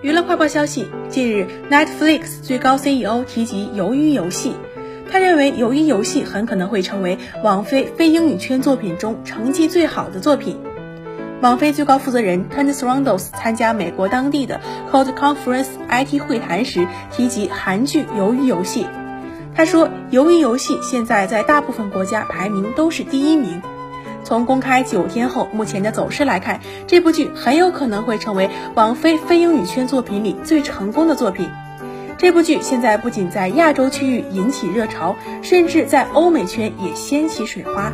娱乐快报消息：近日，Netflix 最高 CEO 提及《鱿鱼游戏》，他认为《鱿鱼游戏》很可能会成为网飞非英语圈作品中成绩最好的作品。网飞最高负责人 Tony s r o n d o s 参加美国当地的 Code Conference IT 会谈时提及韩剧《鱿鱼游戏》，他说，《鱿鱼游戏》现在在大部分国家排名都是第一名。从公开九天后目前的走势来看，这部剧很有可能会成为王菲非英语圈作品里最成功的作品。这部剧现在不仅在亚洲区域引起热潮，甚至在欧美圈也掀起水花。